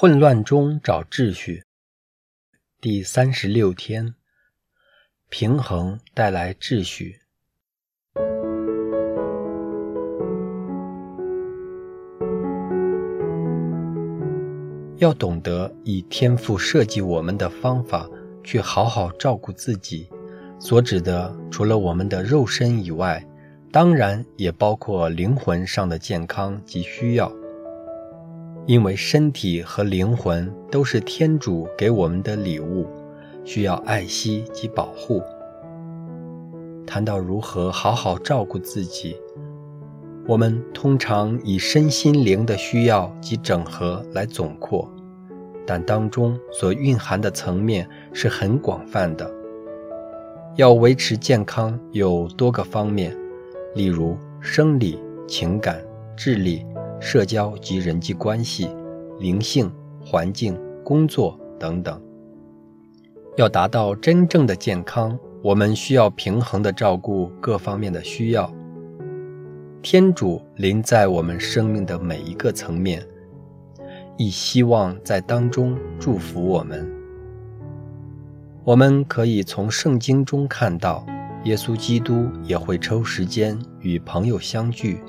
混乱中找秩序。第三十六天，平衡带来秩序。要懂得以天赋设计我们的方法去好好照顾自己，所指的除了我们的肉身以外，当然也包括灵魂上的健康及需要。因为身体和灵魂都是天主给我们的礼物，需要爱惜及保护。谈到如何好好照顾自己。我们通常以身心灵的需要及整合来总括，但当中所蕴含的层面是很广泛的。要维持健康有多个方面，例如生理、情感、智力、社交及人际关系、灵性、环境、工作等等。要达到真正的健康，我们需要平衡地照顾各方面的需要。天主临在我们生命的每一个层面，亦希望在当中祝福我们。我们可以从圣经中看到，耶稣基督也会抽时间与朋友相聚，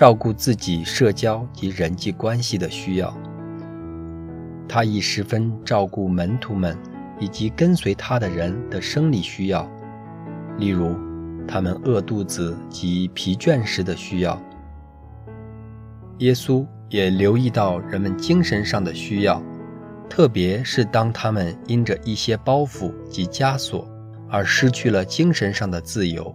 照顾自己社交及人际关系的需要。他亦十分照顾门徒们以及跟随他的人的生理需要，例如。他们饿肚子及疲倦时的需要，耶稣也留意到人们精神上的需要，特别是当他们因着一些包袱及枷锁而失去了精神上的自由，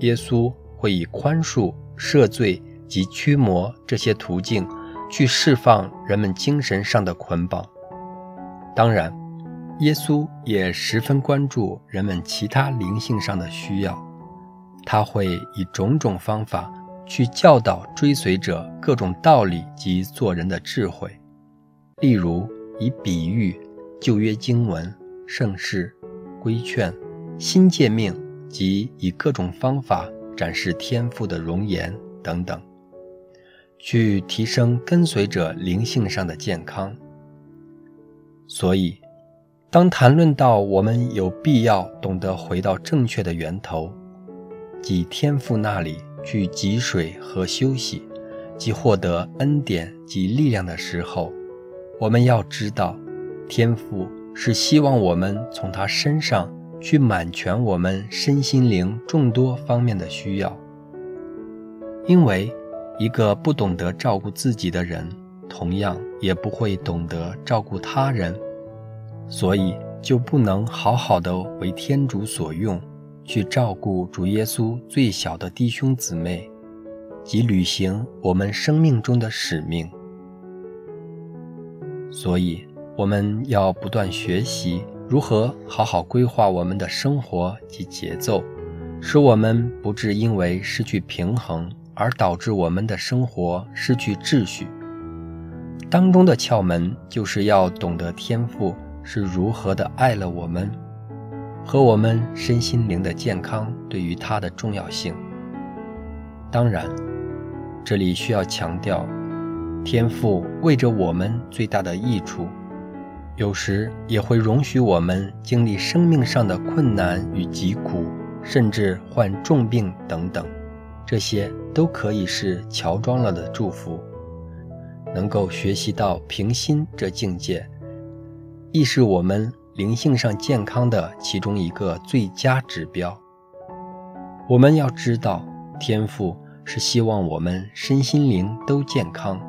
耶稣会以宽恕、赦罪及驱魔这些途径去释放人们精神上的捆绑。当然，耶稣也十分关注人们其他灵性上的需要。他会以种种方法去教导追随者各种道理及做人的智慧，例如以比喻、旧约经文、圣事、规劝、新诫命及以各种方法展示天赋的容颜等等，去提升跟随者灵性上的健康。所以，当谈论到我们有必要懂得回到正确的源头。即天赋那里去汲水和休息，即获得恩典及力量的时候，我们要知道，天赋是希望我们从他身上去满全我们身心灵众多方面的需要。因为一个不懂得照顾自己的人，同样也不会懂得照顾他人，所以就不能好好的为天主所用。去照顾主耶稣最小的弟兄姊妹，及履行我们生命中的使命。所以，我们要不断学习如何好好规划我们的生活及节奏，使我们不致因为失去平衡而导致我们的生活失去秩序。当中的窍门，就是要懂得天赋是如何的爱了我们。和我们身心灵的健康对于它的重要性。当然，这里需要强调，天赋为着我们最大的益处，有时也会容许我们经历生命上的困难与疾苦，甚至患重病等等，这些都可以是乔装了的祝福。能够学习到平心这境界，亦是我们。灵性上健康的其中一个最佳指标。我们要知道，天赋是希望我们身心灵都健康，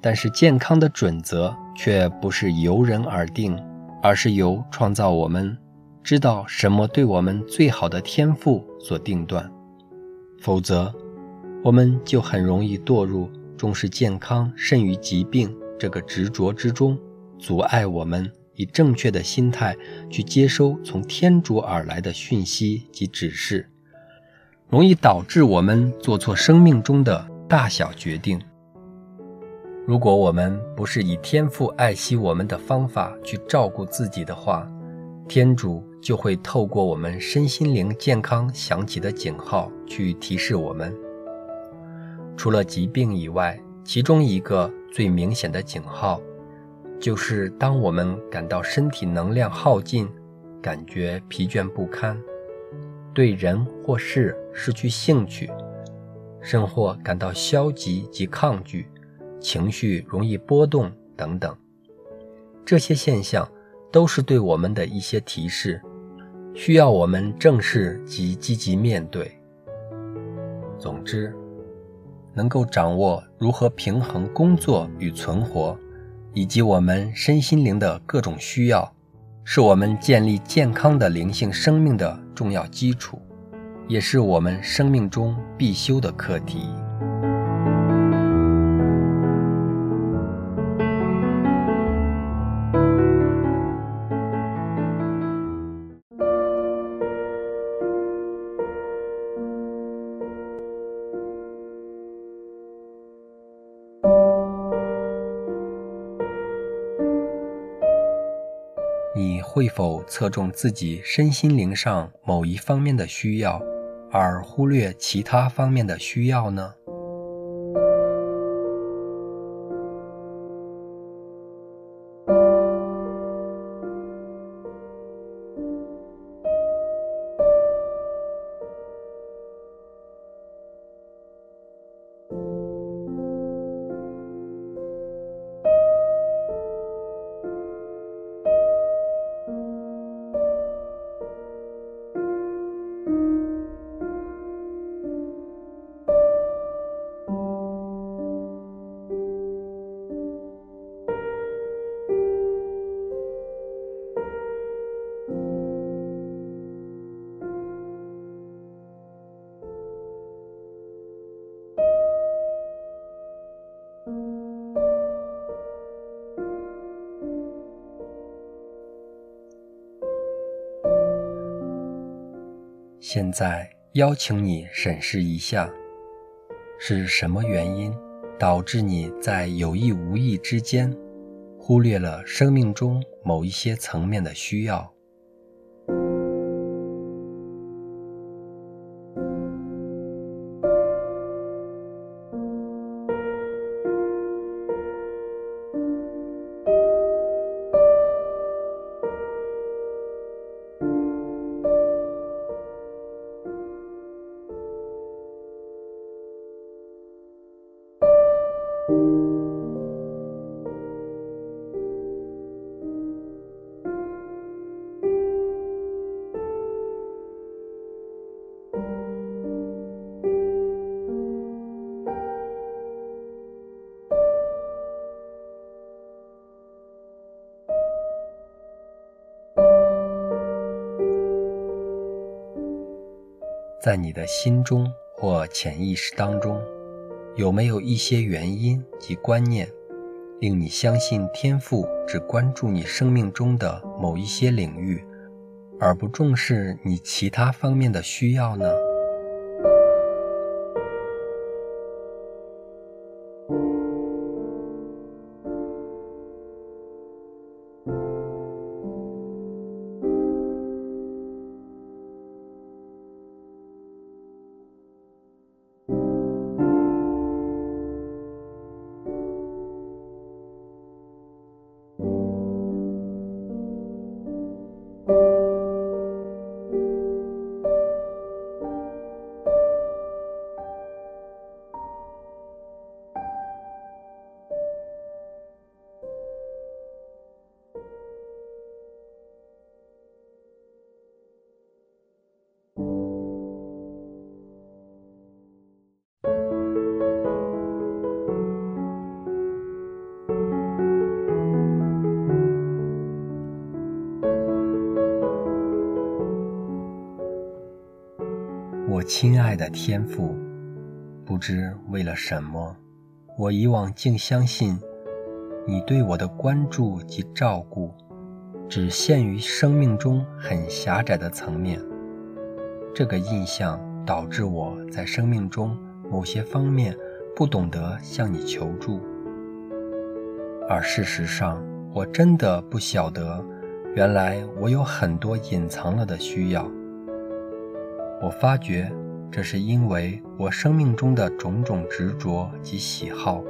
但是健康的准则却不是由人而定，而是由创造我们知道什么对我们最好的天赋所定断。否则，我们就很容易堕入重视健康甚于疾病这个执着之中，阻碍我们。以正确的心态去接收从天主而来的讯息及指示，容易导致我们做错生命中的大小决定。如果我们不是以天父爱惜我们的方法去照顾自己的话，天主就会透过我们身心灵健康响起的警号去提示我们。除了疾病以外，其中一个。最明显的警号，就是当我们感到身体能量耗尽，感觉疲倦不堪，对人或事失去兴趣，甚或感到消极及抗拒，情绪容易波动等等。这些现象都是对我们的一些提示，需要我们正视及积极面对。总之，能够掌握如何平衡工作与存活，以及我们身心灵的各种需要，是我们建立健康的灵性生命的重要基础，也是我们生命中必修的课题。会否侧重自己身心灵上某一方面的需要，而忽略其他方面的需要呢？现在邀请你审视一下，是什么原因导致你在有意无意之间忽略了生命中某一些层面的需要？在你的心中或潜意识当中，有没有一些原因及观念，令你相信天赋只关注你生命中的某一些领域，而不重视你其他方面的需要呢？亲爱的天父，不知为了什么，我以往竟相信你对我的关注及照顾，只限于生命中很狭窄的层面。这个印象导致我在生命中某些方面不懂得向你求助，而事实上，我真的不晓得，原来我有很多隐藏了的需要。我发觉，这是因为我生命中的种种执着及喜好，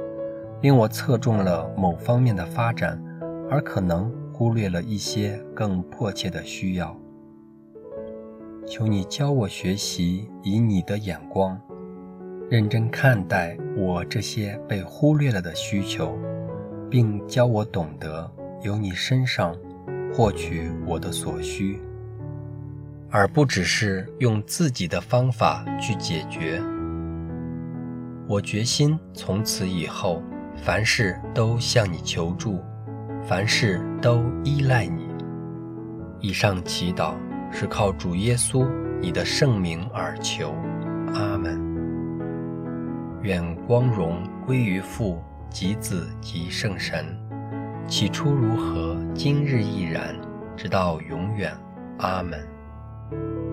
令我侧重了某方面的发展，而可能忽略了一些更迫切的需要。求你教我学习以你的眼光，认真看待我这些被忽略了的需求，并教我懂得由你身上获取我的所需，而不只是用自己的方法去解决。我决心从此以后，凡事都向你求助，凡事都依赖你。以上祈祷。是靠主耶稣你的圣名而求，阿门。愿光荣归于父及子及圣神，起初如何，今日亦然，直到永远，阿门。Thank you.